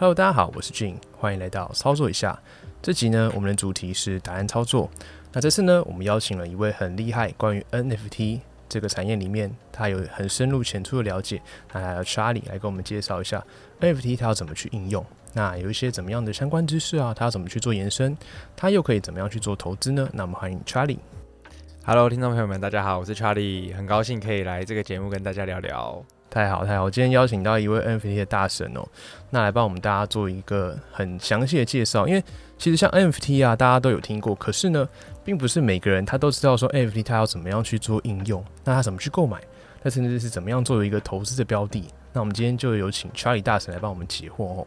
Hello，大家好，我是 Jin，欢迎来到操作一下。这集呢，我们的主题是答案操作。那这次呢，我们邀请了一位很厉害，关于 NFT 这个产业里面，他有很深入浅出的了解。那还有 Charlie 来跟我们介绍一下 NFT 它要怎么去应用。那有一些怎么样的相关知识啊，它要怎么去做延伸？它又可以怎么样去做投资呢？那我们欢迎 Charlie。Hello，听众朋友们，大家好，我是 Charlie，很高兴可以来这个节目跟大家聊聊。太好太好，今天邀请到一位 NFT 的大神哦，那来帮我们大家做一个很详细的介绍。因为其实像 NFT 啊，大家都有听过，可是呢，并不是每个人他都知道说 NFT 它要怎么样去做应用，那他怎么去购买，那甚至是怎么样作为一个投资的标的。那我们今天就有请 Charlie 大神来帮我们解惑哦。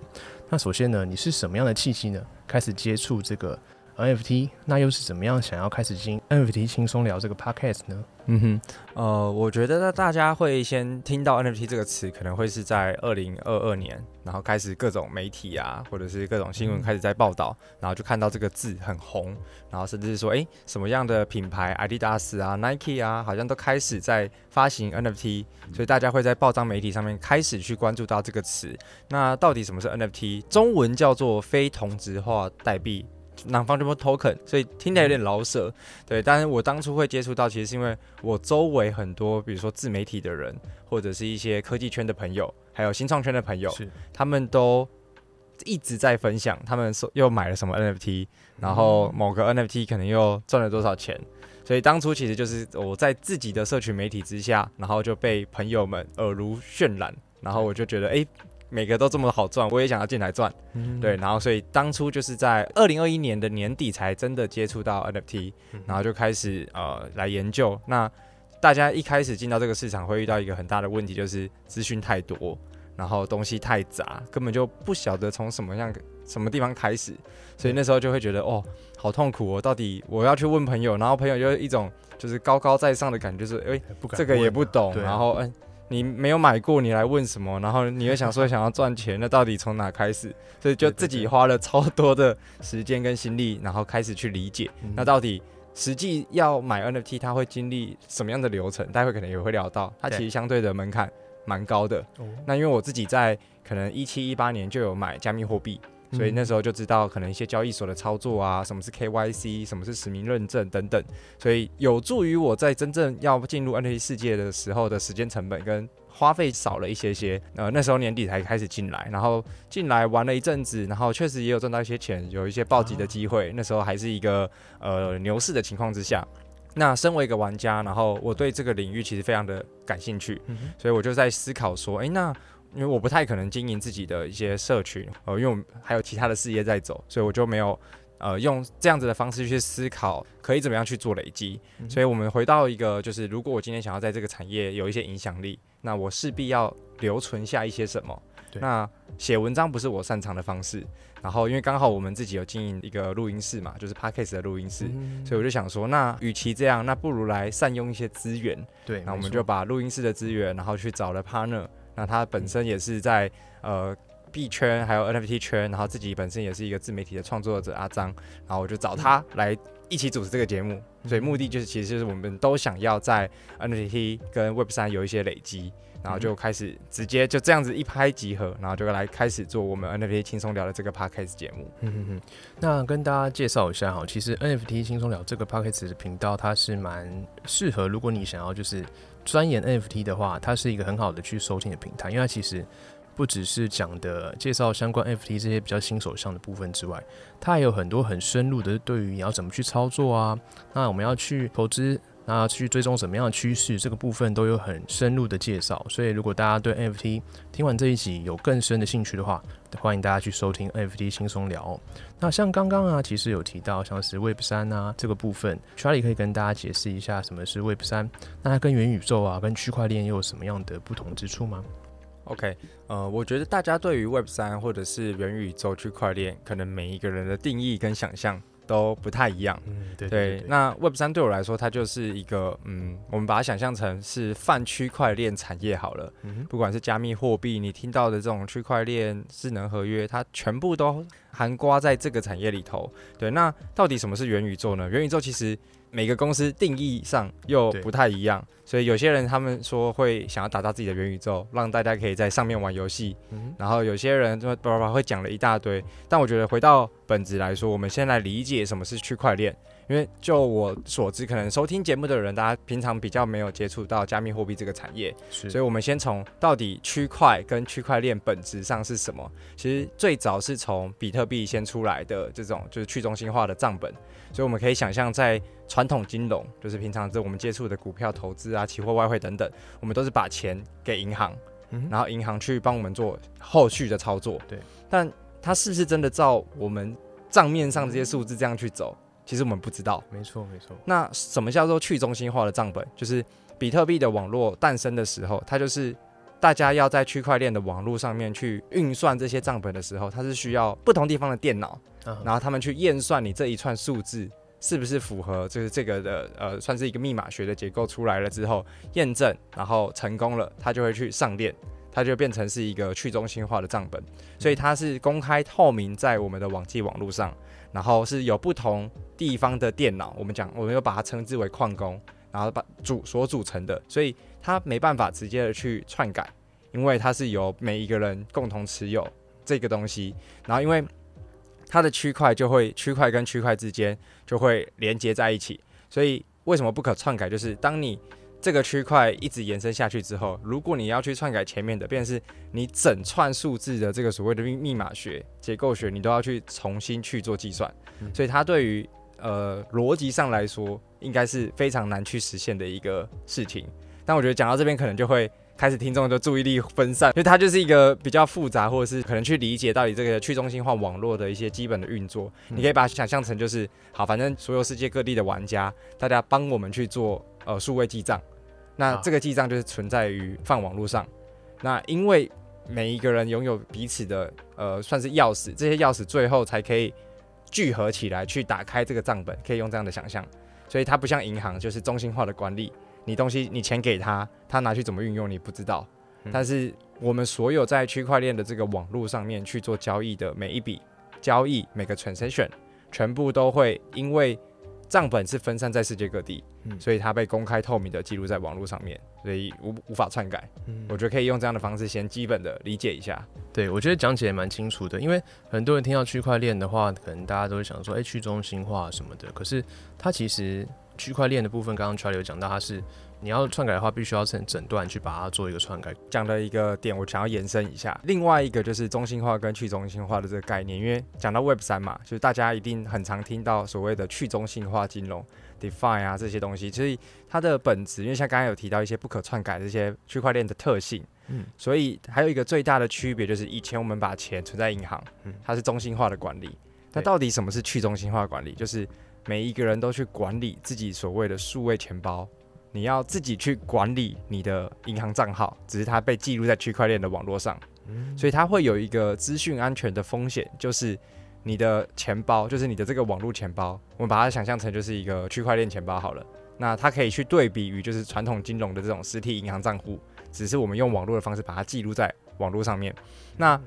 那首先呢，你是什么样的契机呢，开始接触这个 NFT？那又是怎么样想要开始进 NFT 轻松聊这个 Podcast 呢？嗯哼，呃，我觉得大家会先听到 NFT 这个词，可能会是在二零二二年，然后开始各种媒体啊，或者是各种新闻开始在报道，然后就看到这个字很红，然后甚至是说，哎，什么样的品牌，Adidas 啊、Nike 啊，好像都开始在发行 NFT，所以大家会在报章媒体上面开始去关注到这个词。那到底什么是 NFT？中文叫做非同质化代币。Non-fungible token，所以听起来有点老舍，对。但是我当初会接触到，其实是因为我周围很多，比如说自媒体的人，或者是一些科技圈的朋友，还有新创圈的朋友，他们都一直在分享，他们说又买了什么 NFT，然后某个 NFT 可能又赚了多少钱。所以当初其实就是我在自己的社群媒体之下，然后就被朋友们耳濡渲染，然后我就觉得，哎。每个都这么好赚，我也想要进来赚，对，然后所以当初就是在二零二一年的年底才真的接触到 NFT，然后就开始呃来研究。那大家一开始进到这个市场会遇到一个很大的问题，就是资讯太多，然后东西太杂，根本就不晓得从什么样什么地方开始，所以那时候就会觉得哦，好痛苦哦，到底我要去问朋友，然后朋友就一种就是高高在上的感觉，就是哎，这个也不懂，然后嗯。你没有买过，你来问什么？然后你又想说想要赚钱，那到底从哪开始？所以就自己花了超多的时间跟心力，然后开始去理解，那到底实际要买 NFT，它会经历什么样的流程？待会可能也会聊到，它其实相对的门槛蛮高的。那因为我自己在可能一七一八年就有买加密货币。所以那时候就知道可能一些交易所的操作啊，什么是 KYC，什么是实名认证等等，所以有助于我在真正要进入 NFT 世界的时候的时间成本跟花费少了一些些。呃，那时候年底才开始进来，然后进来玩了一阵子，然后确实也有赚到一些钱，有一些暴击的机会。那时候还是一个呃牛市的情况之下，那身为一个玩家，然后我对这个领域其实非常的感兴趣，所以我就在思考说，哎，那。因为我不太可能经营自己的一些社群，呃，因为我们还有其他的事业在走，所以我就没有，呃，用这样子的方式去思考可以怎么样去做累积。所以我们回到一个，就是如果我今天想要在这个产业有一些影响力，那我势必要留存下一些什么。那写文章不是我擅长的方式，然后因为刚好我们自己有经营一个录音室嘛，就是 Podcast 的录音室，所以我就想说，那与其这样，那不如来善用一些资源。对，那我们就把录音室的资源，然后去找了 partner。那他本身也是在呃币圈还有 NFT 圈，然后自己本身也是一个自媒体的创作者阿张，然后我就找他来一起主持这个节目，所以目的就是其实就是我们都想要在 NFT 跟 Web 三有一些累积，然后就开始直接就这样子一拍即合，然后就来开始做我们 NFT 轻松聊的这个 Podcast 节目。嗯哼哼，那跟大家介绍一下哈，其实 NFT 轻松聊这个 Podcast 的频道它是蛮适合，如果你想要就是。钻研 NFT 的话，它是一个很好的去收听的平台，因为它其实不只是讲的介绍相关 FT 这些比较新手向的部分之外，它还有很多很深入的对于你要怎么去操作啊，那我们要去投资。那去追踪什么样的趋势，这个部分都有很深入的介绍。所以，如果大家对 FT 听完这一集有更深的兴趣的话，欢迎大家去收听 FT 轻松聊。那像刚刚啊，其实有提到像是 Web 三啊这个部分，Charlie 可以跟大家解释一下什么是 Web 三？那它跟元宇宙啊、跟区块链又有什么样的不同之处吗？OK，呃，我觉得大家对于 Web 三或者是元宇宙区块链，可能每一个人的定义跟想象都不太一样。嗯，对对，那 Web 三对我来说，它就是一个，嗯，我们把它想象成是泛区块链产业好了。嗯不管是加密货币，你听到的这种区块链、智能合约，它全部都含刮在这个产业里头。对，那到底什么是元宇宙呢？元宇宙其实每个公司定义上又不太一样，所以有些人他们说会想要打造自己的元宇宙，让大家可以在上面玩游戏。嗯然后有些人就叭叭叭会讲了一大堆，但我觉得回到本质来说，我们先来理解什么是区块链。因为就我所知，可能收听节目的人，大家平常比较没有接触到加密货币这个产业，所以我们先从到底区块跟区块链本质上是什么？其实最早是从比特币先出来的这种就是去中心化的账本，所以我们可以想象，在传统金融，就是平常这我们接触的股票投资啊、期货、外汇等等，我们都是把钱给银行，嗯然后银行去帮我们做后续的操作。对，但它是不是真的照我们账面上这些数字这样去走？其实我们不知道。没错没错，那什么叫做去中心化的账本？就是比特币的网络诞生的时候，它就是大家要在区块链的网络上面去运算这些账本的时候，它是需要不同地方的电脑，啊然后他们去验算你这一串数字是不是符合，就是这个的呃，算是一个密码学的结构出来了之后验证，然后成功了，它就会去上链。它就变成是一个去中心化的账本，所以它是公开透明在我们的网际网络上，然后是有不同地方的电脑，我们讲我们又把它称之为矿工，然后把组所组成的，所以它没办法直接的去篡改，因为它是由每一个人共同持有这个东西，然后因为它的区块就会区块跟区块之间就会连接在一起，所以为什么不可篡改？就是当你这个区块一直延伸下去之后，如果你要去篡改前面的，便是你整串数字的这个所谓的密密码学、结构学，你都要去重新去做计算，所以它对于呃逻辑上来说，应该是非常难去实现的一个事情。但我觉得讲到这边，可能就会开始听众的注意力分散，因为它就是一个比较复杂，或者是可能去理解到底这个去中心化网络的一些基本的运作。嗯你可以把它想象成就是，好，反正所有世界各地的玩家，大家帮我们去做呃数位记账，那这个记账就是存在于泛网络上。那因为每一个人拥有彼此的呃算是钥匙，这些钥匙最后才可以聚合起来去打开这个账本，可以用这样的想象。所以它不像银行，就是中心化的管理，你东西你钱给他，他拿去怎么运用你不知道。嗯但是我们所有在区块链的这个网络上面去做交易的每一笔交易，每个 transaction，全部都会因为账本是分散在世界各地，嗯所以它被公开透明的记录在网络上面，所以无无法篡改。嗯我觉得可以用这样的方式先基本的理解一下。对，我觉得讲解也蛮清楚的，因为很多人听到区块链的话，可能大家都会想说，哎、去中心化什么的。可是它其实区块链的部分，刚刚 Charlie 有讲到，它是你要篡改的话，必须要整整段去把它做一个篡改。讲的一个点，我想要延伸一下。另外一个就是中心化跟去中心化的这个概念，因为讲到 Web 三嘛，就是大家一定很常听到所谓的去中心化金融 DeFi 啊这些东西，所以它的本质，因为像刚才有提到一些不可篡改的这些区块链的特性，嗯，所以还有一个最大的区别就是，以前我们把钱存在银行嗯，它是中心化的管理。那到底什么是去中心化管理？就是每一个人都去管理自己所谓的数位钱包，你要自己去管理你的银行账号，只是它被记录在区块链的网络上，嗯所以它会有一个资讯安全的风险，就是你的钱包，就是你的这个网络钱包，我们把它想象成就是一个区块链钱包好了。那它可以去对比于就是传统金融的这种实体银行账户，只是我们用网络的方式把它记录在网络上面。那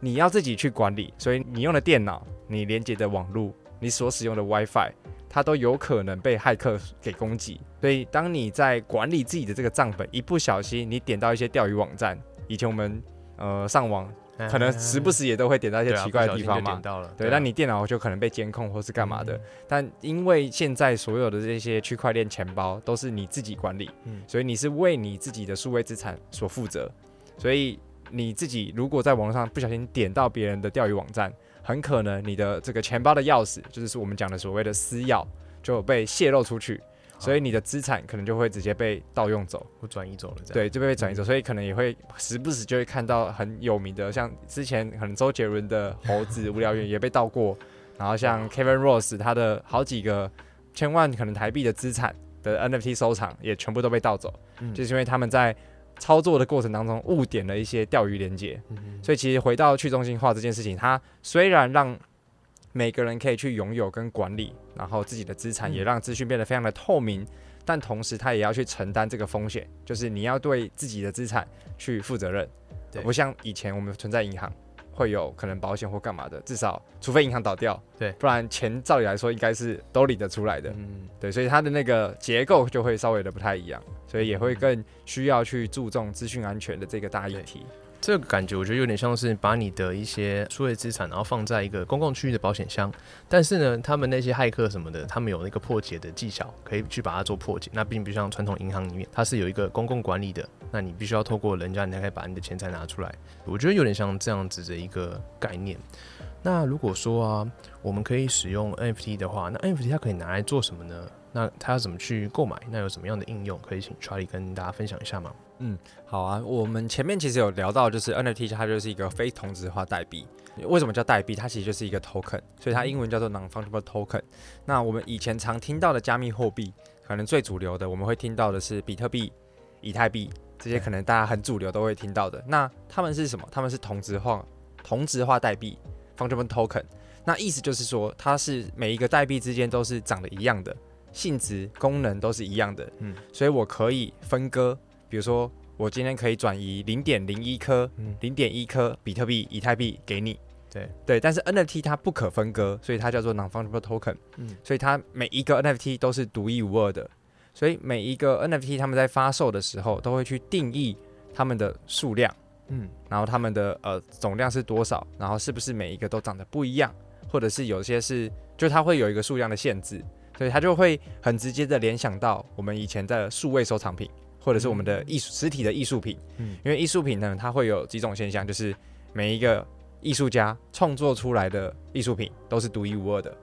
你要自己去管理，所以你用的电脑、你连接的网络、你所使用的 WiFi，它都有可能被骇客给攻击。所以当你在管理自己的这个账本，一不小心你点到一些钓鱼网站，以前我们呃上网可能时不时也都会点到一些奇怪的地方嘛对，啊那你电脑就可能被监控或是干嘛的。嗯但因为现在所有的这些区块链钱包都是你自己管理，嗯所以你是为你自己的数位资产所负责。所以你自己如果在网络上不小心点到别人的钓鱼网站，很可能你的这个钱包的钥匙，就是我们讲的所谓的私钥，就被泄露出去。所以你的资产可能就会直接被盗用走，或转移走了，这样。对，就被转移走，所以可能也会时不时就会看到很有名的，像之前可能周杰伦的猴子无聊猿也被盗过，然后像 Kevin Rose 他的好几个千万可能台币的资产的 NFT 收藏也全部都被盗走，嗯。就是因为他们在操作的过程当中误点了一些钓鱼连接。嗯所以其实回到去中心化这件事情，它虽然让每个人可以去拥有跟管理，然后自己的资产，嗯也让资讯变得非常的透明，但同时他也要去承担这个风险，就是你要对自己的资产去负责任。不像以前我们存在银行。会有可能保险或干嘛的，至少除非银行倒掉，对不然钱照理来说应该是都领得出来的，嗯，对，所以它的那个结构就会稍微的不太一样，所以也会更需要去注重资讯安全的这个大议题。这个感觉我觉得有点像是把你的一些数位资产，然后放在一个公共区域的保险箱，但是呢，他们那些骇客什么的，他们有那个破解的技巧，可以去把它做破解。那并不像传统银行里面，它是有一个公共管理的，那你必须要透过人家，你才可以把你的钱财拿出来。我觉得有点像这样子的一个概念。那如果说啊，我们可以使用 NFT 的话，那 NFT 它可以拿来做什么呢？那它要怎么去购买？那有什么样的应用？可以请 Charlie 跟大家分享一下吗？好啊，我们前面其实有聊到，就是 NFT 它就是一个非同质化代币。为什么叫代币？它其实就是一个 token，所以它英文叫做 non-fungible token。那我们以前常听到的加密货币，可能最主流的我们会听到的是比特币、以太币这些，可能大家很主流都会听到的。那它们是什么？它们是同质化同质化代币 fungible token。那意思就是说，它是每一个代币之间都是长得一样的，性质、功能都是一样的。嗯嗯，所以我可以分割，比如说我今天可以转移零点零一颗、嗯零点一颗比特币、以太币给你。对对，但是 NFT 它不可分割，所以它叫做 non-fungible token。嗯嗯，所以它每一个 NFT 都是独一无二的。所以每一个 NFT 他们在发售的时候，都会去定义他们的数量，嗯然后他们的呃总量是多少，然后是不是每一个都长得不一样，或者是有些是就它会有一个数量的限制，所以它就会很直接的联想到我们以前的数位收藏品，或者是我们的艺术实体的艺术品。嗯因为艺术品呢，它会有几种现象，就是每一个艺术家创作出来的艺术品都是独一无二的，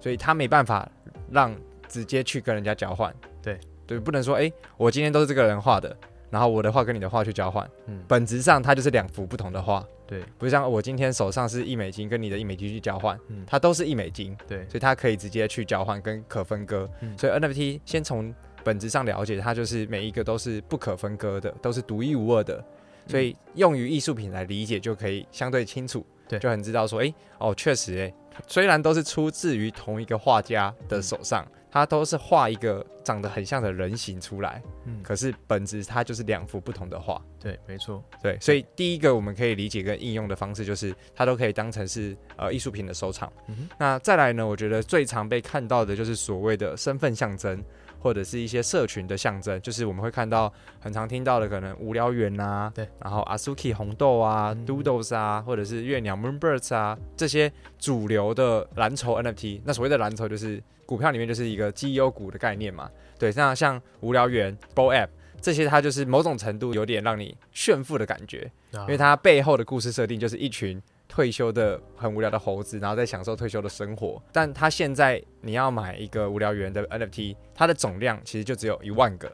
所以他没办法让直接去跟人家交换。对对，不能说诶，我今天都是这个人画的，然后我的画跟你的画去交换，嗯，本质上它就是两幅不同的画。对不是像我今天手上是一美金，跟你的一美金去交换，嗯它都是一美金，对所以它可以直接去交换跟可分割。嗯所以 NFT 先从本质上了解，它就是每一个都是不可分割的，都是独一无二的。所以用于艺术品来理解就可以相对清楚，对就很知道说，诶，哦，确实，诶，虽然都是出自于同一个画家的手上，他都是画一个长得很像的人形出来，嗯，可是本质它就是两幅不同的画。对，没错，对，所以第一个我们可以理解跟应用的方式，就是它都可以当成是呃艺术品的收藏。嗯那再来呢，我觉得最常被看到的就是所谓的身份象征，或者是一些社群的象征，就是我们会看到很常听到的，可能无聊猿啊，对，然后 Asuki 红豆啊、嗯 Doodles 啊，或者是月鸟 Moonbirds 啊，这些主流的蓝筹 NFT。那所谓的蓝筹就是股票里面就是一个绩优股的概念嘛。对，那像无聊猿、Bo App 这些，它就是某种程度有点让你炫富的感觉，因因为它背后的故事设定就是一群退休的很无聊的猴子，然后在享受退休的生活。但他现在你要买一个无聊猿的 NFT，它的总量其实就只有一万个，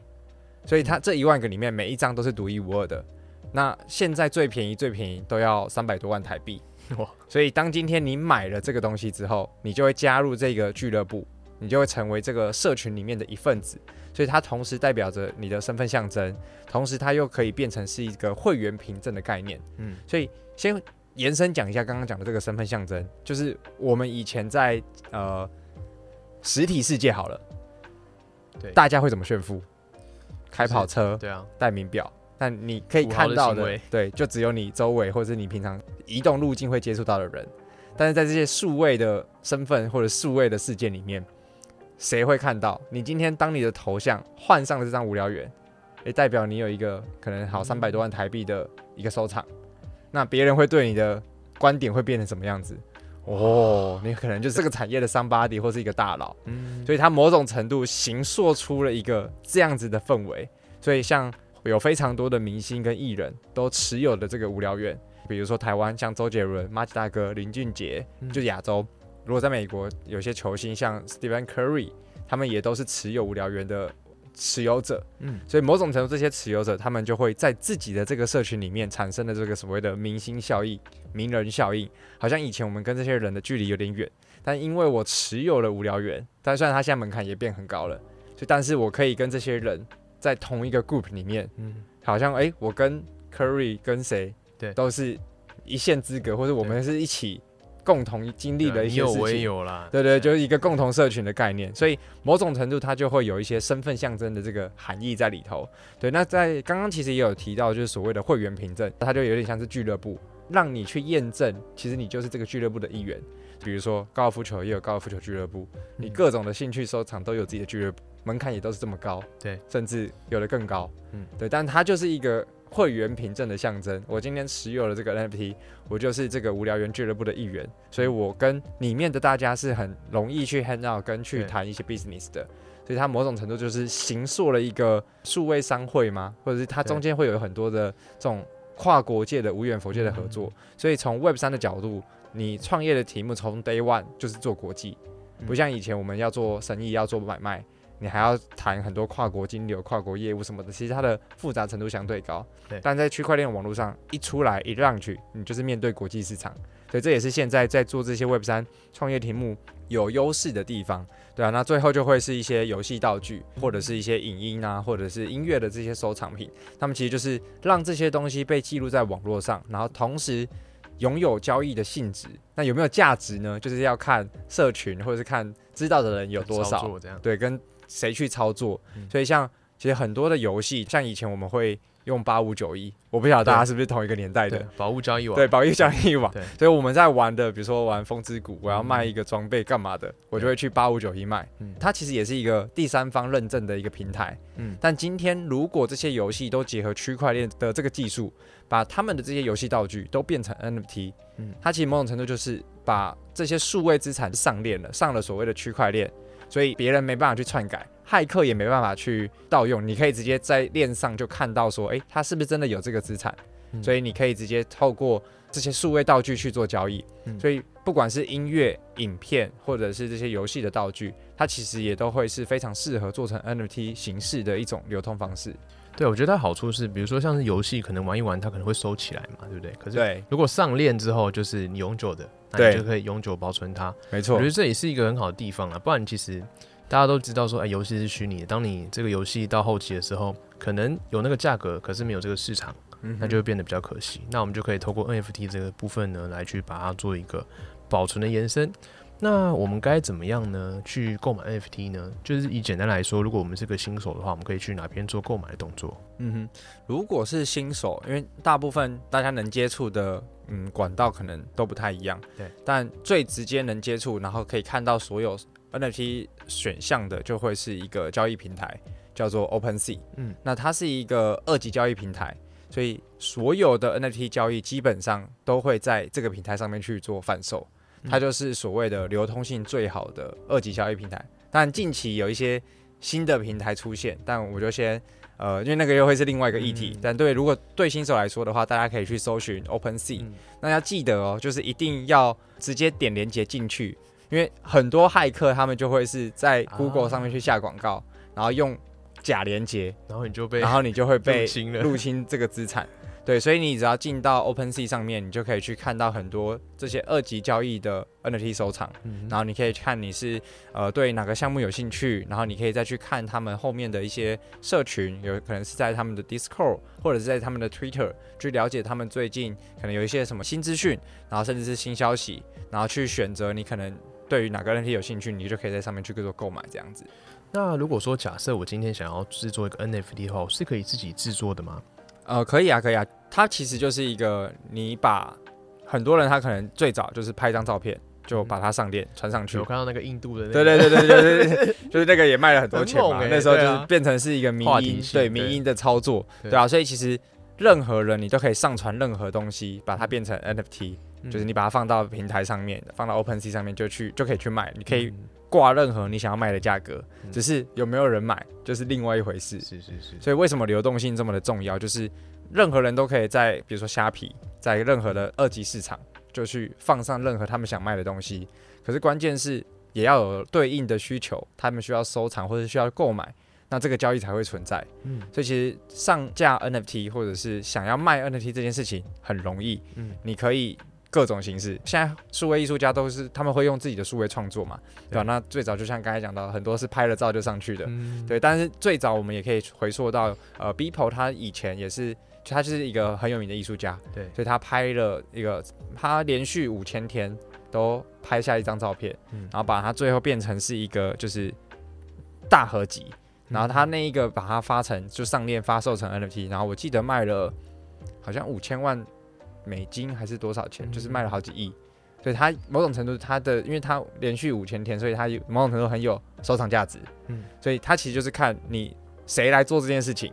所以它这一万个里面每一张都是独一无二的。那现在最便宜最便宜都要三百多万台币，哇，所以当今天你买了这个东西之后，你就会加入这个俱乐部，你就会成为这个社群里面的一份子。所以它同时代表着你的身份象征，同时它又可以变成是一个会员凭证的概念。嗯所以先延伸讲一下刚刚讲的这个身份象征，就是我们以前在呃实体世界好了，对大家会怎么炫富？开跑车、对啊，戴名表，但你可以看到的的，对，就只有你周围或者是你平常移动路径会接触到的人。但是在这些数位的身份或者数位的世界里面，谁会看到？你今天当你的头像换上了这张无聊猿，也代表你有一个可能好三百多万台币的一个收藏，那别人会对你的观点会变成什么样子？哦，你可能就是这个产业的桑巴迪或是一个大佬，嗯，所以他某种程度形塑出了一个这样子的氛围。所以像有非常多的明星跟艺人都持有的这个无聊猿，比如说台湾像周杰伦、马吉大哥、林俊杰，嗯就亚洲。如果在美国有些球星像 Stephen Curry，他们也都是持有无聊园的持有者。嗯。所以某种程度，这些持有者他们就会在自己的这个社群里面产生的这个所谓的明星效应、名人效应，好像以前我们跟这些人的距离有点远，但因为我持有了无聊猿，但虽然他现在门槛也变很高了，所以但是我可以跟这些人在同一个 group 里面，嗯好像哎、我跟 Curry 跟谁对。都是一线之隔，或者我们是一起共同经历的一你有我也些事情。有啦，对对，就是一个共同社群的概念，所以某种程度它就会有一些身份象征的这个含义在里头。对，那在刚刚其实也有提到，就是所谓的会员凭证，它就有点像是俱乐部，让你去验证，其实你就是这个俱乐部的一员。比如说高尔夫球也有高尔夫球俱乐部，你嗯各种的兴趣收藏都有自己的俱乐部，门槛也都是这么高，对，甚至有的更高，嗯嗯，对，但它就是一个会员凭证的象征。我今天持有了这个 NFT，我就是这个无聊猿俱乐部的一员，所以我跟里面的大家是很容易去 hang out 跟去谈一些 business 的。所以它某种程度就是形塑了一个数位商会吗？或者是它中间会有很多的这种跨国界的无远佛界的合作。所以从 Web 三的角度，你创业的题目从 Day One 就是做国际，嗯不像以前我们要做生意要做买卖，你还要谈很多跨国金流、跨国业务什么的，其实它的复杂程度相对高。对但在区块链网络上一出来一让去，你就是面对国际市场，所以这也是现在在做这些 Web 三创业题目有优势的地方。对啊，那最后就会是一些游戏道具，或者是一些影音啊，或者是音乐的这些收藏品，他们其实就是让这些东西被记录在网络上，然后同时拥有交易的性质。那有没有价值呢？就是要看社群或者是看知道的人有多少，对，跟谁去操作。嗯。所以像其实很多的游戏，像以前我们会用八五九一，我不晓得大家是不是同一个年代的。对。，宝物交易网，对，宝玉交易网。对，所以我们在玩的，比如说玩风之谷，我要卖一个装备干嘛的，我就会去八五九一卖。嗯。它其实也是一个第三方认证的一个平台。嗯，但今天如果这些游戏都结合区块链的这个技术，把他们的这些游戏道具都变成 NFT，嗯。它其实某种程度就是把这些数位资产上链了，上了所谓的区块链，所以别人没办法去篡改，骇客也没办法去盗用，你可以直接在链上就看到说，诶，他是不是真的有这个资产？嗯所以你可以直接透过这些数位道具去做交易。嗯所以不管是音乐、影片，或者是这些游戏的道具，它其实也都会是非常适合做成 NFT 形式的一种流通方式。对，我觉得它好处是，比如说像是游戏，可能玩一玩，它可能会收起来嘛，对不对？可是，如果上链之后，就是你永久的，那对你就可以永久保存它。没错我觉得，这也是一个很好的地方啊，不然其实大家都知道说，哎，游戏是虚拟的。当你这个游戏到后期的时候，可能有那个价格，可是没有这个市场，嗯那就会变得比较可惜。那我们就可以透过 NFT 这个部分呢，来去把它做一个保存的延伸。那我们该怎么样呢？去购买 NFT 呢？就是以简单来说，如果我们是个新手的话，我们可以去哪边做购买的动作？嗯哼，如果是新手，因为大部分大家能接触的嗯管道可能都不太一样，对，但最直接能接触，然后可以看到所有 NFT 选项的，就会是一个交易平台，叫做 OpenSea。嗯，那它是一个二级交易平台，所以所有的 NFT 交易基本上都会在这个平台上面去做贩售，它就是所谓的流通性最好的二级交易平台。但近期有一些新的平台出现，但我就先呃，因为那个又会是另外一个议题。嗯但对，如果对新手来说的话，大家可以去搜寻 OpenSea，、嗯那要记得哦，就是一定要直接点连接进去，因为很多骇客他们就会是在 Google 啊上面去下广告，然后用假连接，然后你就被然后你就会被入侵这个资产。对，所以你只要进到 OpenSea 上面，你就可以去看到很多这些二级交易的 NFT 收藏，嗯然后你可以看你是呃对哪个项目有兴趣，然后你可以再去看他们后面的一些社群，有可能是在他们的 Discord 或者是在他们的 Twitter 去了解他们最近可能有一些什么新资讯，然后甚至是新消息，然后去选择你可能对于哪个 NFT 有兴趣，你就可以在上面去做购买这样子。那如果说假设我今天想要制作一个 NFT 的话，我是可以自己制作的吗？呃，可以啊，可以啊，它其实就是一个你把很多人他可能最早就是拍一张照片，就把它上链传上去。我。看到那个印度的那对，对对对对对对，就是那个也卖了很多钱那时候就是变成是一个民音话题性对对。民音的操作，对。对啊，所以其实任何人你都可以上传任何东西，把它变成 NFT，、嗯。就是你把它放到平台上面，放到 OpenSea 上面就去就可以去卖，你可以嗯挂任何你想要卖的价格，嗯只是有没有人买就是另外一回事。是是是，所以为什么流动性这么的重要？就是任何人都可以在比如说虾皮，在任何的二级市场就去放上任何他们想卖的东西。可是关键是也要有对应的需求，他们需要收藏或者需要购买，那这个交易才会存在。嗯所以其实上架 NFT 或者是想要卖 NFT 这件事情很容易，嗯你可以各种形式。现在数位艺术家都是他们会用自己的数位创作嘛，对吧？那最早就像刚才讲到，很多是拍了照就上去的，对。但是最早我们也可以回溯到呃，Beeple 他以前也是，他就是一个很有名的艺术家，对，所以他拍了一个，他连续五千天都拍下一张照片，然后把它最后变成是一个就是大合集。然后他那一个把它发成就上链发售成 NFT，然后我记得卖了好像五千万美金还是多少钱，就是卖了好几亿。所以它某种程度它的，因为它连续五千天，所以它有某种程度很有收藏价值。嗯，所以它其实就是看你谁来做这件事情，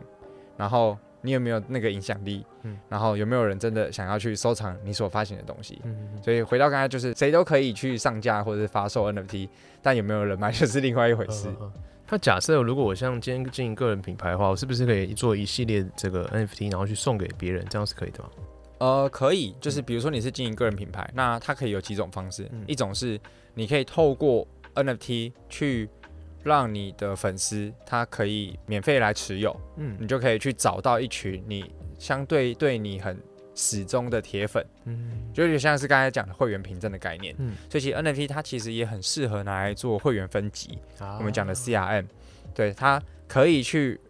然后你有没有那个影响力，嗯，然后有没有人真的想要去收藏你所发行的东西。嗯，所以回到刚才就是谁都可以去上架或者是发售 NFT，但有没有人买 就是另外一回事。那假设如果我像今天经营个人品牌的话，我是不是可以做一系列这个 NFT，然后去送给别人，这样是可以的吗？呃，可以，就是比如说你是经营个人品牌，那它可以有几种方式，一种是你可以透过 NFT 去让你的粉丝他可以免费来持有，嗯，你就可以去找到一群你相对对你很。始终的铁粉，嗯，就有点像是刚才讲的会员凭证的概念，嗯，所以其实 NFT 它其实也很适合拿来做会员分级，我们讲的 CRM，对，它可以去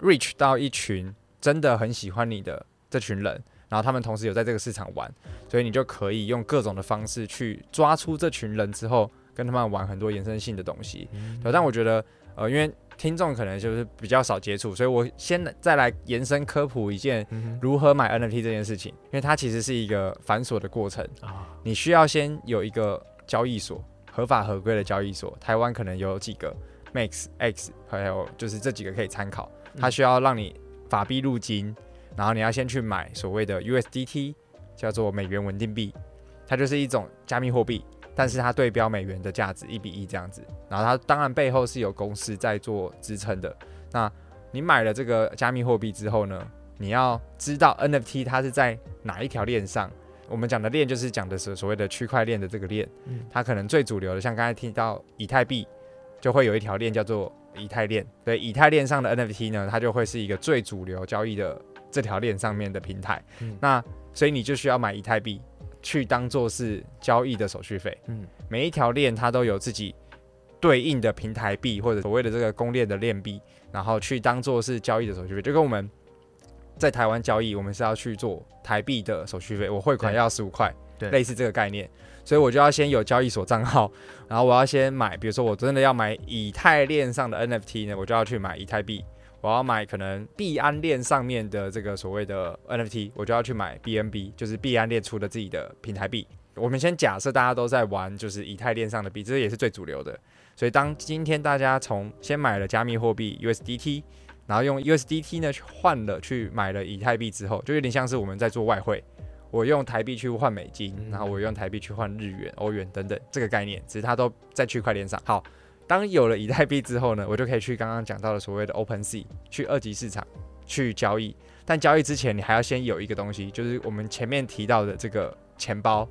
reach 到一群真的很喜欢你的这群人，然后他们同时有在这个市场玩，所以你就可以用各种的方式去抓出这群人之后，跟他们玩很多延伸性的东西，对，但我觉得，呃，因为听众可能就是比较少接触，所以我先再来延伸科普一件如何买 NFT 这件事情，因为它其实是一个繁琐的过程啊。你需要先有一个交易所，合法合规的交易所。台湾可能有几个 Max X，还有就是这几个可以参考。它需要让你法币入金，然后你要先去买所谓的 USDT，叫做美元稳定币，它就是一种加密货币。但是它对标美元的价值一比一这样子，然后它当然背后是有公司在做支撑的。那你买了这个加密货币之后呢，你要知道 NFT 它是在哪一条链上。我们讲的链就是讲的是所谓的区块链的这个链，嗯它可能最主流的，像刚才听到以太币，就会有一条链叫做以太链。对，以太链上的 NFT 呢，它就会是一个最主流交易的这条链上面的平台。那所以你就需要买以太币。去当做是交易的手续费，嗯，每一条链它都有自己对应的平台币或者所谓的这个公链的链币，然后去当做是交易的手续费，就跟我们在台湾交易，我们是要去做台币的手续费，我汇款要十五块，对，类似这个概念，所以我就要先有交易所账号，然后我要先买，比如说我真的要买以太链上的 NFT 呢，我就要去买以太币。我要买可能币安链上面的这个所谓的 NFT，我就要去买 BNB，就是币安链出的自己的平台币。我们先假设大家都在玩，就是以太链上的币，这也是最主流的。所以当今天大家从先买了加密货币 USDT，然后用 USDT 呢去换了去买了以太币之后，就有点像是我们在做外汇，我用台币去换美金，然后我用台币去换日元、欧元等等这个概念，只是它都在区块链上。好。当有了以太币之后呢，我就可以去刚刚讲到的所谓的 Open Sea 去二级市场去交易。但交易之前，你还要先有一个东西，就是我们前面提到的这个钱包。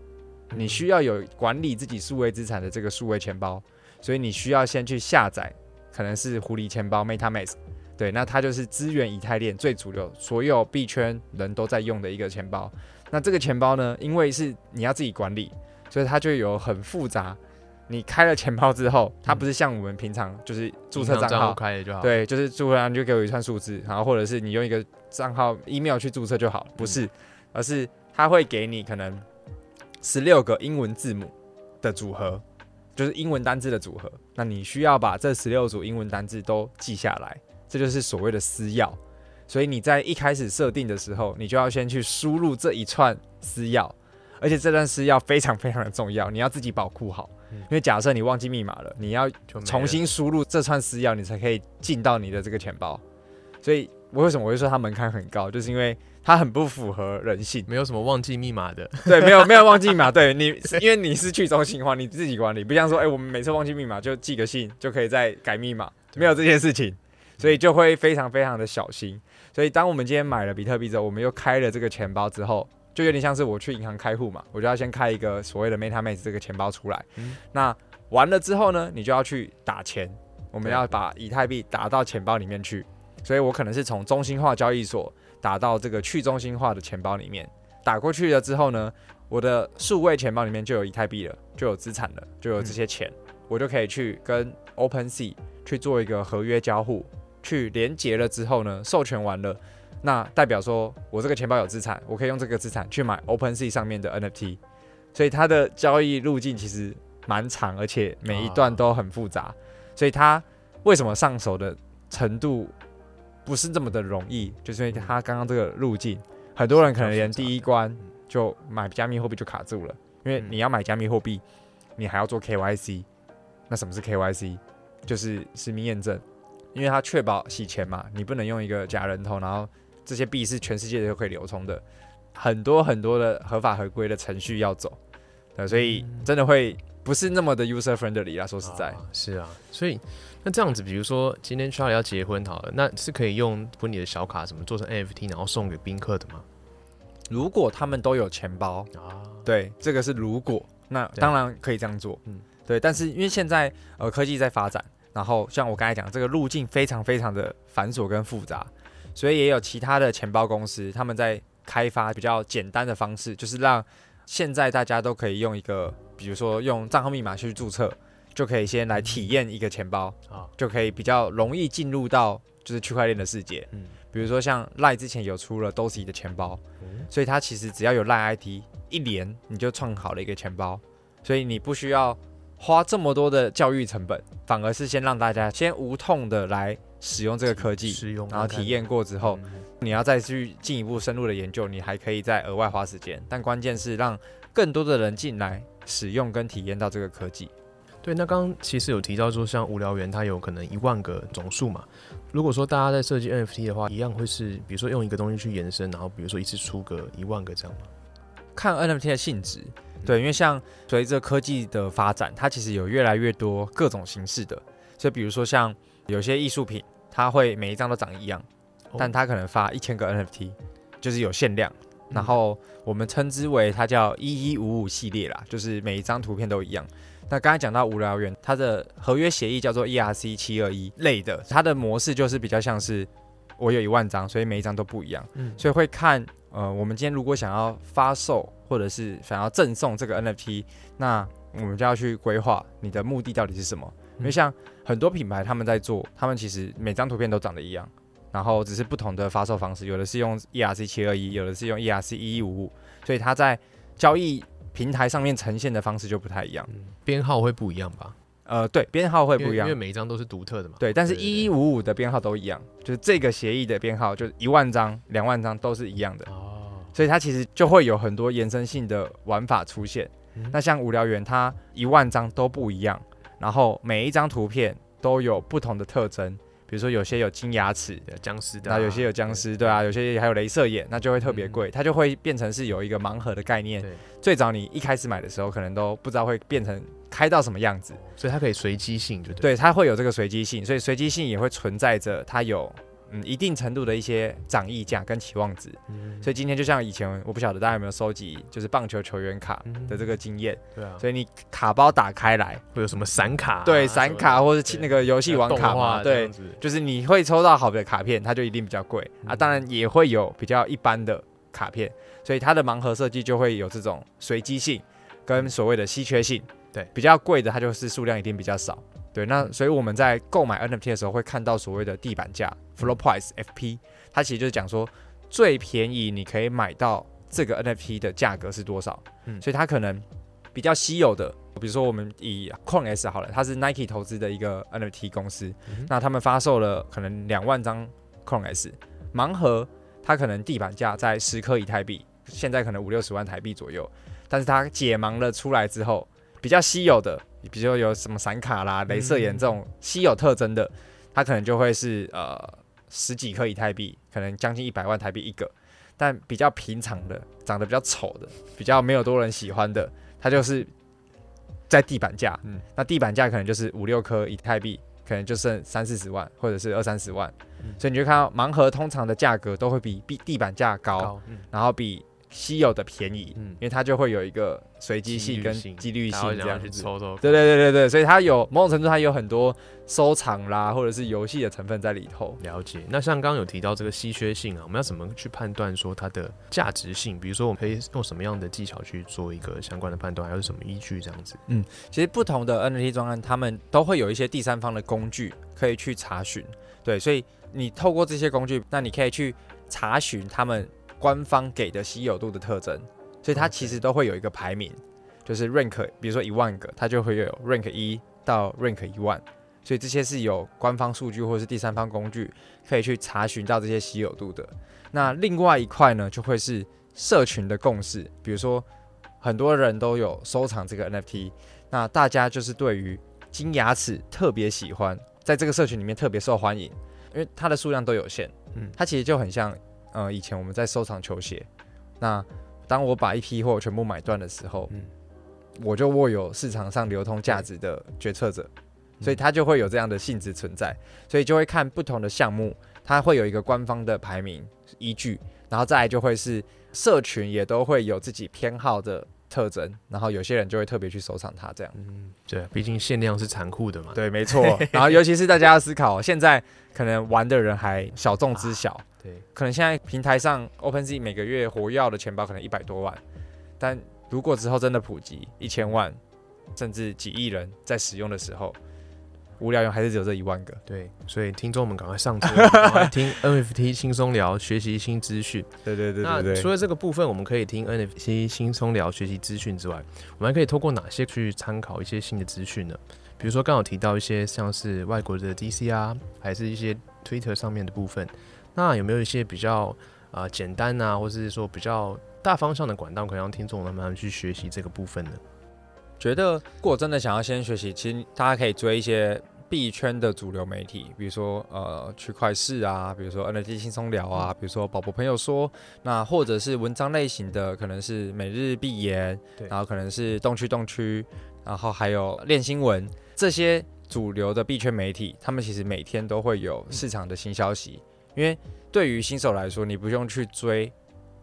你需要有管理自己数位资产的这个数位钱包，所以你需要先去下载，可能是狐狸钱包 MetaMask。对，那它就是支援以太链最主流，所有币圈人都在用的一个钱包。那这个钱包呢，因为是你要自己管理，所以它就有很复杂。你开了钱包之后，它不是像我们平常就是注册账号开了就好，对，就是注册你就给我一串数字，然后或者是你用一个账号 email 去注册就好，不是，而是它会给你可能十六个英文字母的组合，就是英文单字的组合，那你需要把这十六组英文单字都记下来，这就是所谓的私钥。所以你在一开始设定的时候，你就要先去输入这一串私钥，而且这段私钥非常非常的重要，你要自己保护好。因为假设你忘记密码了，你要重新输入这串私钥，你才可以进到你的这个钱包。所以，我为什么我会说它门槛很高，就是因为它很不符合人性。没有什么忘记密码的，对，没有没有忘记密码。对你，因为你是去中心化，你自己管理，不像说，哎，我们每次忘记密码就寄个信就可以再改密码，没有这件事情，所以就会非常非常的小心。所以，当我们今天买了比特币之后，我们又开了这个钱包之后。就有点像是我去银行开户嘛，我就要先开一个所谓的 MetaMask 这个钱包出来。那完了之后呢，你就要去打钱，我们要把以太币打到钱包里面去。所以我可能是从中心化交易所打到这个去中心化的钱包里面，打过去了之后呢，我的数位钱包里面就有以太币了，就有资产了，就有这些钱，我就可以去跟 OpenSea 去做一个合约交互，去连接了之后呢，授权完了，那代表说我这个钱包有资产，我可以用这个资产去买 OpenSea 上面的 NFT，所以它的交易路径其实蛮长，而且每一段都很复杂，所以它为什么上手的程度不是这么的容易，就是因为它刚刚这个路径，很多人可能连第一关。就买加密货币就卡住了，因为你要买加密货币，你还要做 KYC。那什么是 KYC？就是实名验证，因为它确保洗钱嘛，你不能用一个假人头，然后这些币是全世界都可以流通的，很多很多的合法合规的程序要走，对，所以真的会不是那么的 user friendly 啦。说实在，是啊，所以那这样子，比如说今天 Charlie 要结婚好了，那是可以用婚礼的小卡什么做成 NFT，然后送给宾客的吗？如果他们都有钱包啊，对，这个是如果，那当然可以这样做，嗯，对。但是因为现在呃科技在发展，然后像我刚才讲，这个路径非常非常的繁琐跟复杂，所以也有其他的钱包公司他们在开发比较简单的方式，就是让现在大家都可以用一个，比如说用账号密码去注册，就可以先来体验一个钱包啊，就可以比较容易进入到就是区块链的世界，嗯。比如说像赖之前有出了 Dosi 的钱包，所以它其实只要有赖 ID 一连，你就创好了一个钱包，所以你不需要花这么多的教育成本，反而是先让大家先无痛的来使用这个科技，使用，然后体验过之后，你要再去进一步深入的研究，你还可以再额外花时间，但关键是让更多的人进来使用跟体验到这个科技。对，那刚刚其实有提到说，像无聊猿它有可能一万个总数嘛。如果说大家在设计 NFT 的话，一样会是，比如说用一个东西去延伸，然后比如说一次出个一万个这样吗？看 NFT 的性质，对，因为像随着科技的发展，它其实有越来越多各种形式的。所以比如说像有些艺术品，它会每一张都长一样，但它可能发一千个 NFT，就是有限量。然后我们称之为它叫一一五五系列啦，就是每一张图片都一样。那刚才讲到无聊猿，它的合约协议叫做 ERC 七二一类的，它的模式就是比较像是我有一万张，所以每一张都不一样，嗯，所以会看呃，我们今天如果想要发售或者是想要赠送这个 NFT，那我们就要去规划你的目的到底是什么。因为像很多品牌他们在做，他们其实每张图片都长得一样，然后只是不同的发售方式，有的是用 ERC 七二一，有的是用 ERC 一一五五，所以它在交易。平台上面呈现的方式就不太一样，编号会不一样吧？呃，对，编号会不一样，因为每一张都是独特的嘛。对，但是一一五五的编号都一样，就是这个协议的编号，就是一万张、两万张都是一样的。哦，所以它其实就会有很多延伸性的玩法出现。那像无聊猿，它一万张都不一样，然后每一张图片都有不同的特征。比如说有些有金牙齿的僵尸，那有些有僵尸，对啊，有些还有镭射眼，那就会特别贵，它就会变成是有一个盲盒的概念。最早你一开始买的时候，可能都不知道会变成开到什么样子，所以它可以随机性，就对，它会有这个随机性，所以随机性也会存在着，它有。嗯，一定程度的一些涨溢价跟期望值，所以今天就像以前，我不晓得大家有没有收集，就是棒球球员卡的这个经验。对啊，所以你卡包打开来会有什么闪卡？对，闪卡或者那个游戏王卡嘛？对，就是你会抽到好的卡片，它就一定比较贵啊。当然也会有比较一般的卡片，所以它的盲盒设计就会有这种随机性跟所谓的稀缺性。对，比较贵的它就是数量一定比较少。对，那所以我们在购买 NFT 的时候会看到所谓的地板价。Floor Price FP，它其实就是讲说最便宜你可以买到这个 NFT 的价格是多少。嗯，所以它可能比较稀有的，比如说我们以 Coin S 好了，它是 Nike 投资的一个 NFT 公司，那他们发售了可能两万张 Coin S 盲盒，它可能地板价在十颗以太币，现在可能五六十万台币左右。但是它解盲了出来之后，比较稀有的，比如说有什么闪卡啦、镭射眼这种稀有特征的，它可能就会是呃。十几颗以太币，可能将近一百万台币一个，但比较平常的，长得比较丑的，比较没有多人喜欢的，它就是在地板价。嗯，那地板价可能就是五六颗以太币，可能就剩三四十万，或者是二三十万。所以你就看到盲盒通常的价格都会比地地板价高，然后比稀有的便宜，嗯因为它就会有一个随机性跟几率性这样子。去抽抽，对对对对对，所以它有某种程度它有很多收藏啦，或者是游戏的成分在里头。了解。那像刚刚有提到这个稀缺性啊，我们要怎么去判断说它的价值性？比如说，我们可以用什么样的技巧去做一个相关的判断，还有什么依据这样子？嗯其实不同的 NFT 专案，他们都会有一些第三方的工具可以去查询。对，所以你透过这些工具，那你可以去查询他们官方给的稀有度的特征。所以它其实都会有一个排名，就是 rank，比如说一万个，它就会有 rank 一到 rank 一万。所以这些是有官方数据或者是第三方工具可以去查询到这些稀有度的。那另外一块呢，就会是社群的共识，比如说很多人都有收藏这个 NFT，那大家就是对于金牙齿特别喜欢，在这个社群里面特别受欢迎，因为它的数量都有限。嗯嗯，它其实就很像，呃，以前我们在收藏球鞋。那当我把一批货全部买断的时候，嗯我就握有市场上流通价值的决策者，所以他就会有这样的性质存在，所以就会看不同的项目，它会有一个官方的排名依据，然后再来就会是社群也都会有自己偏好的特征，然后有些人就会特别去收藏它这样。嗯，对，毕竟限量是残酷的嘛。对，没错。然后尤其是大家要思考，现在可能玩的人还小众之小，对，可能现在平台上 OpenSea 每个月活跃的钱包可能一百多万，但如果之后真的普及一千万，甚至几亿人在使用的时候，无聊用还是只有这一万个。对，所以听众们赶快上车，赶快听 NFT 轻松聊，学习新资讯。对对对对对。除了这个部分，我们可以听 NFT 轻松聊学习资讯之外，我们还可以透过哪些去参考一些新的资讯呢？比如说刚好提到一些像是外国的 DC 啊，还是一些 Twitter 上面的部分，那有没有一些比较啊、呃简单啊，或是说比较大方向的管道，可以让听众慢慢去学习这个部分呢？觉得如果真的想要先学习，其实大家可以追一些币圈的主流媒体，比如说呃区块市啊，比如说 NFT 轻松聊啊，比如说宝宝朋友说，那或者是文章类型的，可能是每日必言，然后可能是动区动区，然后还有练新闻。这些主流的币圈媒体，他们其实每天都会有市场的新消息，因为对于新手来说，你不用去追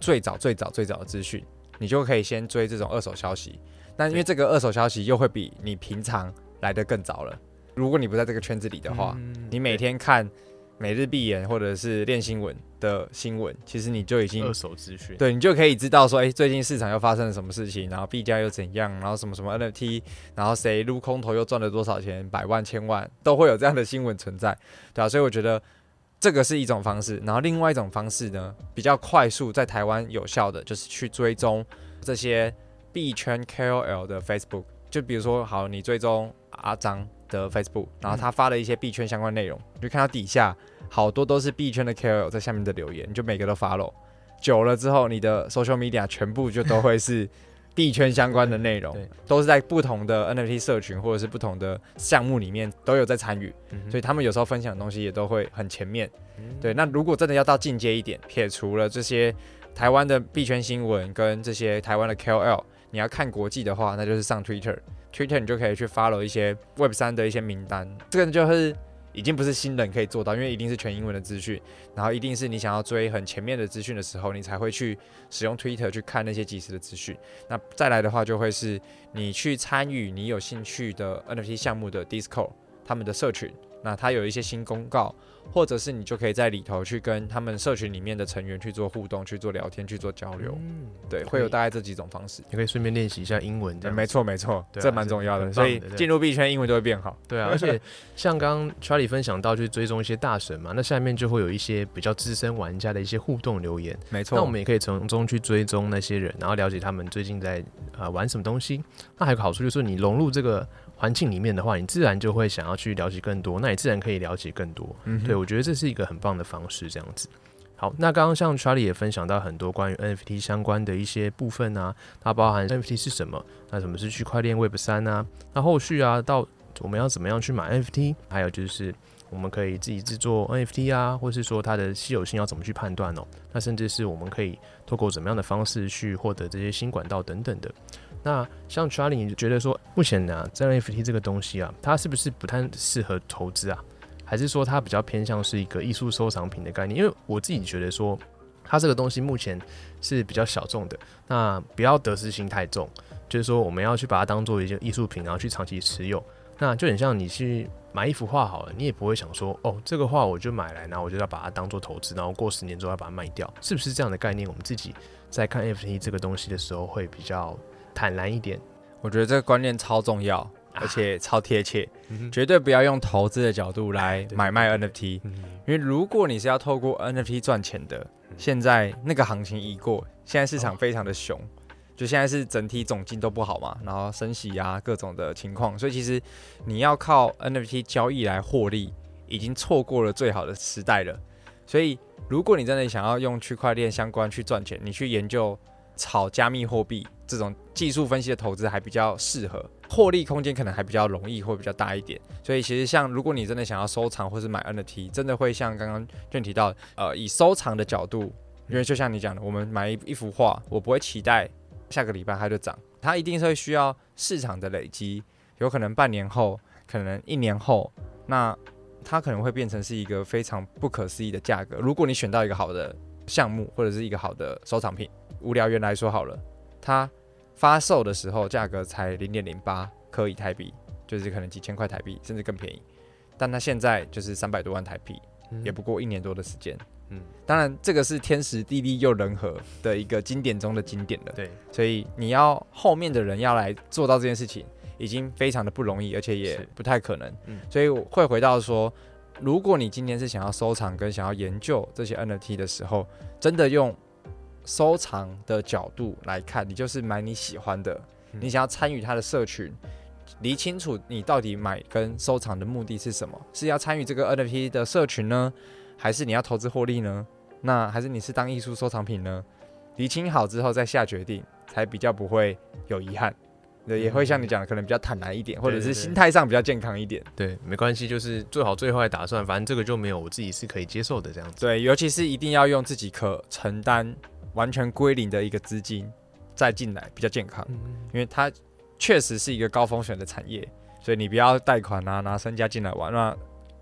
最早最早最早的资讯，你就可以先追这种二手消息。但因为这个二手消息又会比你平常来的更早了。如果你不在这个圈子里的话，嗯你每天看每日闭眼或者是练新闻的新闻，其实你就已经二手资讯，对你就可以知道说，哎、最近市场又发生了什么事情，然后币价又怎样，然后什么什么 NFT，然后谁撸空头又赚了多少钱，百万、千万都会有这样的新闻存在，对啊，所以我觉得这个是一种方式，然后另外一种方式呢，比较快速在台湾有效的，就是去追踪这些币圈 KOL 的 Facebook，就比如说，好，你追踪阿张的 Facebook，然后他发了一些币圈相关内容，你就看到底下好多都是币圈的 KOL 在下面的留言，你就每个都 follow。久了之后，你的 social media 全部就都会是 币圈相关的内容对，都是在不同的 NFT 社群或者是不同的项目里面都有在参与，嗯所以他们有时候分享的东西也都会很前面。嗯。对，那如果真的要到进阶一点，撇除了这些台湾的币圈新闻跟这些台湾的 KOL，你要看国际的话，那就是上 Twitter。Twitter 你就可以去 follow 一些 Web 三的一些名单，这个就是已经不是新人可以做到，因为一定是全英文的资讯，然后一定是你想要追很前面的资讯的时候，你才会去使用 Twitter 去看那些即时的资讯。那再来的话，就会是你去参与你有兴趣的 NFT 项目的 Discord 他们的社群，那它有一些新公告，或者是你就可以在里头去跟他们社群里面的成员去做互动、去做聊天、去做交流。嗯对，会有大概这几种方式。你可以顺便练习一下英文，这对，样没错没错，对啊这蛮重要的。所以进入币圈，英文就会变好。对啊，而且像刚刚 Charlie 分享到，去追踪一些大神嘛，那下面就会有一些比较资深玩家的一些互动留言，没错，那我们也可以从中去追踪那些人，然后了解他们最近在呃玩什么东西。那还有个好处就是，你融入这个环境里面的话，你自然就会想要去了解更多，那你自然可以了解更多。嗯对，我觉得这是一个很棒的方式，这样子。好，那刚刚像 Charlie 也分享到很多关于 NFT 相关的一些部分啊，它包含 NFT 是什么，那什么是区块链 Web 三啊，那后续啊到我们要怎么样去买 NFT，还有就是我们可以自己制作 NFT 啊，或是说它的稀有性要怎么去判断哦，那甚至是我们可以透过怎么样的方式去获得这些新管道等等的。那像 Charlie，你觉得说目前呢、在 NFT 这个东西啊，它是不是不太适合投资啊？还是说它比较偏向是一个艺术收藏品的概念？因为我自己觉得说，它这个东西目前是比较小众的，那不要得失心太重，就是说我们要去把它当做一件艺术品，然后去长期持有。那就很像你去买一幅画好了，你也不会想说，哦，这个画我就买来，然后我就要把它当做投资，然后过十年之后要把它卖掉，是不是这样的概念？我们自己在看 NFT 这个东西的时候会比较坦然一点。我觉得这个观念超重要，而且超贴切，绝对不要用投资的角度来买卖 NFT，因为如果你是要透过 NFT 赚钱的，现在那个行情已过，现在市场非常的熊。就现在是整体总金都不好嘛，然后升息啊各种的情况，所以其实你要靠 NFT 交易来获利，已经错过了最好的时代了。所以如果你真的想要用区块链相关去赚钱，你去研究炒加密货币这种技术分析的投资还比较适合，获利空间可能还比较容易会比较大一点。所以其实像如果你真的想要收藏或是买 NFT，真的会像刚刚就提到，呃，以收藏的角度，因为就像你讲的，我们买一一幅画，我不会期待。下个礼拜它就涨，它一定是会需要市场的累积，有可能半年后，可能一年后，那它可能会变成是一个非常不可思议的价格。如果你选到一个好的项目或者是一个好的收藏品，无聊猿来说好了，它发售的时候价格才零点零八颗以太币，就是可能几千块台币，甚至更便宜，但它现在就是三百多万台币，也不过一年多的时间。嗯，当然，这个是天时地利又人和的一个经典中的经典了。对，所以你要后面的人要来做到这件事情，已经非常的不容易，而且也不太可能。嗯，所以会回到说，如果你今天是想要收藏跟想要研究这些 NFT 的时候，真的用收藏的角度来看，你就是买你喜欢的，你想要参与它的社群，理清楚你到底买跟收藏的目的是什么，是要参与这个 NFT 的社群呢？还是你要投资获利呢？那还是你是当艺术收藏品呢？理清好之后再下决定，才比较不会有遗憾。也会像你讲的，可能比较坦然一点，或者是心态上比较健康一点。对，没关系，就是做好最坏打算，反正这个就没有我自己是可以接受的这样子。对，尤其是一定要用自己可承担、完全归零的一个资金再进来，比较健康。因为它确实是一个高风险的产业，所以你不要贷款啊，拿身家进来玩，那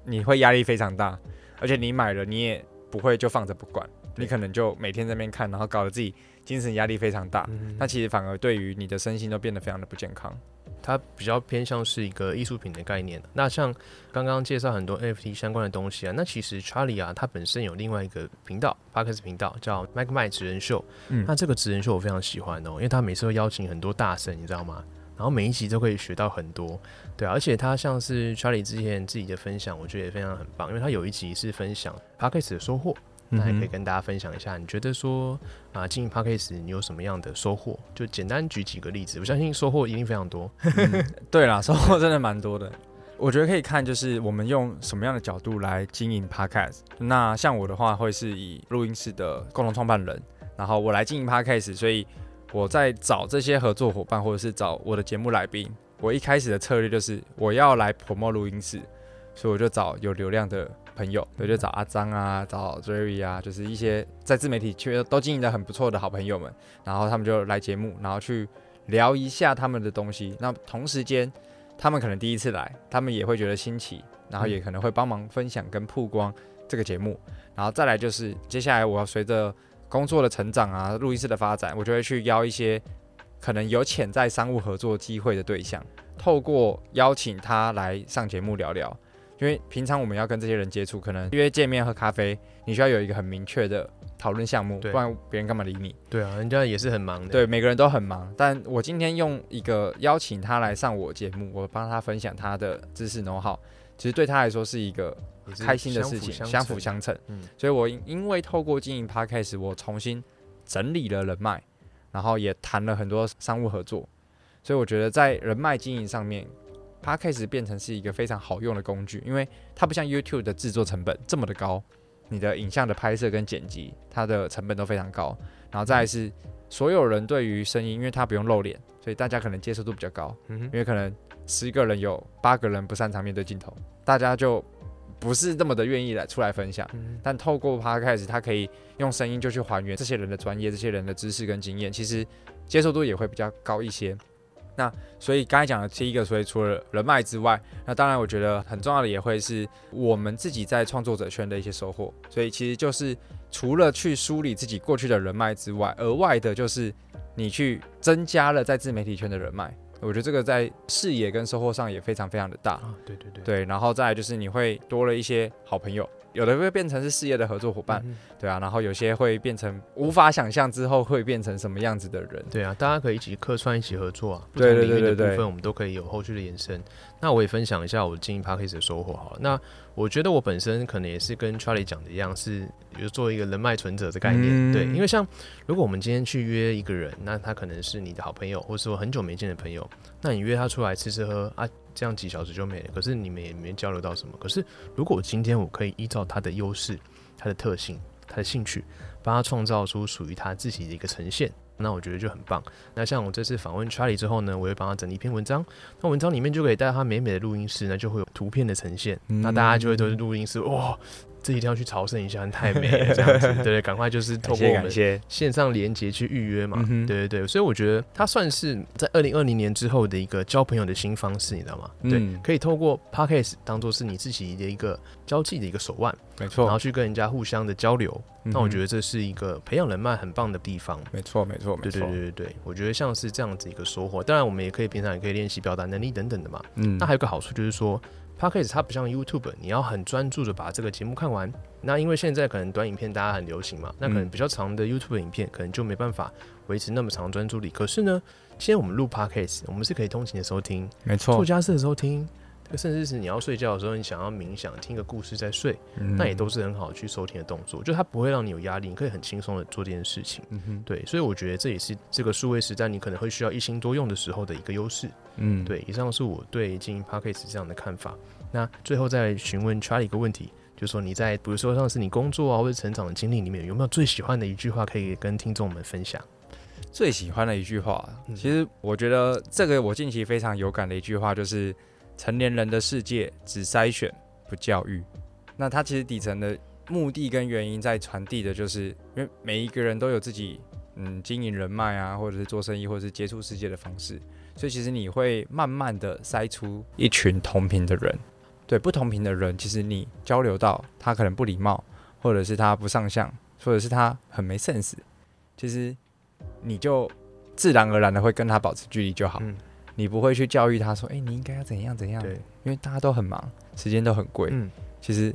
你会压力非常大。而且你买了，你也不会就放着不管，你可能就每天在那边看，然后搞得自己精神压力非常大。那其实反而对于你的身心都变得非常的不健康。它比较偏向是一个艺术品的概念。那像刚刚介绍很多 NFT 相关的东西啊，那其实 Charlie 啊，他本身有另外一个频道 p a r k e s 频道叫 Mike m 直人秀。嗯，那这个职人秀我非常喜欢哦，因为他每次会邀请很多大神，你知道吗？然后每一集都可以学到很多，对，而且他像是 Charlie 之前自己的分享，我觉得也非常很棒，因为他有一集是分享 p a c k e 的收获，那也可以跟大家分享一下。你觉得说啊，经营 p a c k a g e 你有什么样的收获？就简单举几个例子，我相信收获一定非常多。对啦，收获真的蛮多的。我觉得可以看就是我们用什么样的角度来经营 Podcast。那像我的话，会是以录音室的共同创办人，然后我来经营 Podcast，所以。我在找这些合作伙伴，或者是找我的节目来宾。我一开始的策略就是我要来 promo 录音室，所以我就找有流量的朋友，我就找阿张啊，找 Jerry 啊，就是一些在自媒体圈都经营的很不错的好朋友们。然后他们就来节目，然后去聊一下他们的东西。那同时间，他们可能第一次来，他们也会觉得新奇，然后也可能会帮忙分享跟曝光这个节目。然后再来就是接下来我要随着。工作的成长啊，录音室的发展，我就会去邀一些可能有潜在商务合作机会的对象，透过邀请他来上节目聊聊。因为平常我们要跟这些人接触，可能约见面喝咖啡，你需要有一个很明确的讨论项目，不然别人干嘛理你？对啊，人家也是很忙的。对，每个人都很忙。但我今天用一个邀请他来上我节目，我帮他分享他的知识 know how，其实对他来说是一个。开心的事情，相辅相成。嗯，所以我因为透过经营 Podcast，我重新整理了人脉，然后也谈了很多商务合作。所以我觉得在人脉经营上面，Podcast 变成是一个非常好用的工具，因为它不像 YouTube 的制作成本这么的高，你的影像的拍摄跟剪辑，它的成本都非常高。然后再是所有人对于声音，因为它不用露脸，所以大家可能接受度比较高。嗯因为可能十个人有八个人不擅长面对镜头，大家就。不是那么的愿意来出来分享，但透过 Podcast，它可以用声音就去还原这些人的专业、这些人的知识跟经验，其实接受度也会比较高一些。那所以刚才讲的第一个，所以除了人脉之外，那当然我觉得很重要的也会是我们自己在创作者圈的一些收获。所以其实就是除了去梳理自己过去的人脉之外，额外的就是你去增加了在自媒体圈的人脉。我觉得这个在视野跟收获上也非常非常的大。啊，对对对，对，然后再来就是你会多了一些好朋友，有的会变成是事业的合作伙伴，嗯对啊，然后有些会变成无法想象之后会变成什么样子的人。对啊，大家可以一起客串，一起合作啊。不对对同领域对对对的部分，我们都可以有后续的延伸。那我也分享一下我经营 p a c k a g e 的收获好了。那我觉得我本身可能也是跟 Charlie 讲的一样，是比如做一个人脉存折的概念。嗯对，因为像如果我们今天去约一个人，那他可能是你的好朋友，或是说很久没见的朋友，那你约他出来吃吃喝啊，这样几小时就没了。可是你们也没交流到什么。可是如果我今天我可以依照他的优势、他的特性、他的兴趣，帮他创造出属于他自己的一个呈现。那我觉得就很棒。那像我这次访问 Charlie 之后呢，我会帮他整理一篇文章。那文章里面就可以带他美美的录音室呢，就会有图片的呈现。嗯那大家就会都是录音室，哇，这一定要去朝圣一下，太美了，这样子，对对，赶快就是透过我们线上连接去预约嘛，对对对，所以我觉得它算是在二零二零年之后的一个交朋友的新方式，你知道吗？对，嗯可以透过 Podcast 当做是你自己的一个交际的一个手腕，没错。然后去跟人家互相的交流。那我觉得得这是一个培养人脉很棒的地方。没错没错没对对对对，我觉得像是这样子一个收获。当然，我们也可以平常也可以练习表达能力等等的嘛。嗯那还有个好处就是说 p o d c a s t 它不像 YouTube，你要很专注的把这个节目看完。那因为现在可能短影片大家很流行嘛，那可能嗯比较长的 YouTube 影片可能就没办法维持那么长专注力。可是呢，现在我们录 Podcast，我们是可以通勤的时候听，没错，做家事的时候听，甚至是你要睡觉的时候，你想要冥想，听个故事再睡，那也嗯都是很好去收听的动作。就它不会让你有压力，你可以很轻松的做这件事情。嗯哼对，所以我觉得这也是这个数位时代你可能会需要一心多用的时候的一个优势。嗯对，以上是我对经营 p a c k a g e 这样的看法。那最后再询问 Charlie 一个问题，就是说你在比如说像是你工作啊或者成长的经历里面，有没有最喜欢的一句话可以跟听众们分享？最喜欢的一句话，嗯其实我觉得这个我近期非常有感的一句话，就是成年人的世界只筛选不教育。那它其实底层的目的跟原因在传递的就是，因为每一个人都有自己嗯经营人脉啊，或者是做生意，或者是接触世界的方式，所以其实你会慢慢的筛出一群同频的人。对不同频的人，其实你交流到他可能不礼貌，或者是他不上相，或者是他很没 sense，其实你就自然而然的会跟他保持距离就好。你不会去教育他说，哎、你应该要怎样怎样，对，因为大家都很忙，时间都很贵。嗯。其实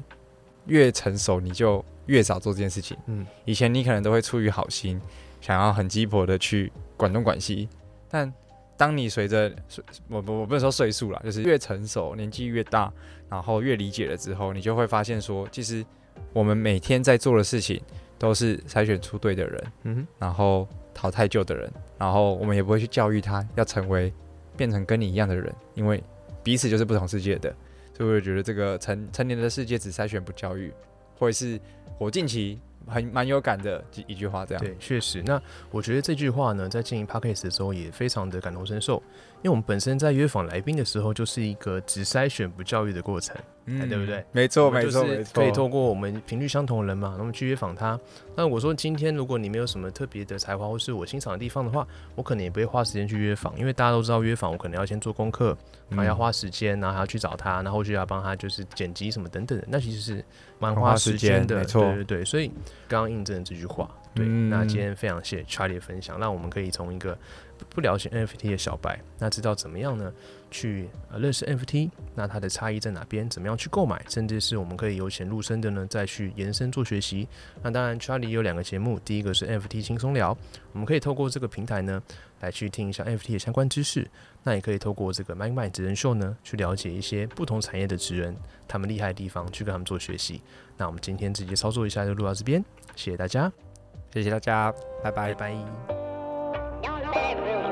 越成熟，你就越少做这件事情。嗯。以前你可能都会出于好心，想要很鸡婆的去管东管西，但当你随着岁我我我不能说岁数啦，就是越成熟，年纪越大，然后越理解了之后，你就会发现说，其实我们每天在做的事情都是筛选出对的人，嗯然后淘汰旧的人，然后我们也不会去教育他要成为变成跟你一样的人，因为彼此就是不同世界的，所以我觉得这个成成年的世界只筛选不教育，或者是我近期很蛮有感的一一句话，这样。对，确实。那我觉得这句话呢，在经营 p a c k a g e 的时候也非常的感同身受，因为我们本身在约访来宾的时候，就是一个只筛选不教育的过程。哎对不对？没错，没错，没错。可以透过我们频率相同的人嘛，那么去约访他。那我说今天如果你没有什么特别的才华或是我欣赏的地方的话，我可能也不会花时间去约访，因为大家都知道约访我可能要先做功课，然后要花时间，然后还要去找他，然后后续要帮他就是剪辑什么等等的，那其实是蛮花时间的。对对对，所以刚刚印证了这句话。对，嗯那今天非常谢谢 Charlie 的分享，让我们可以从一个不不了解 NFT 的小白，那知道怎么样呢去呃认识 NFT，那它的差异在哪边，怎么样去购买，甚至是我们可以由浅入深的呢再去延伸做学习。那当然，Charlie 有两个节目，第一个是 NFT 轻松聊，我们可以透过这个平台呢来去听一下 NFT 的相关知识，那也可以透过这个 Mind Mind 职人秀呢去了解一些不同产业的职人他们厉害的地方，去跟他们做学习。那我们今天直接操作一下就录到这边，谢谢大家，谢谢大家，拜拜拜。拜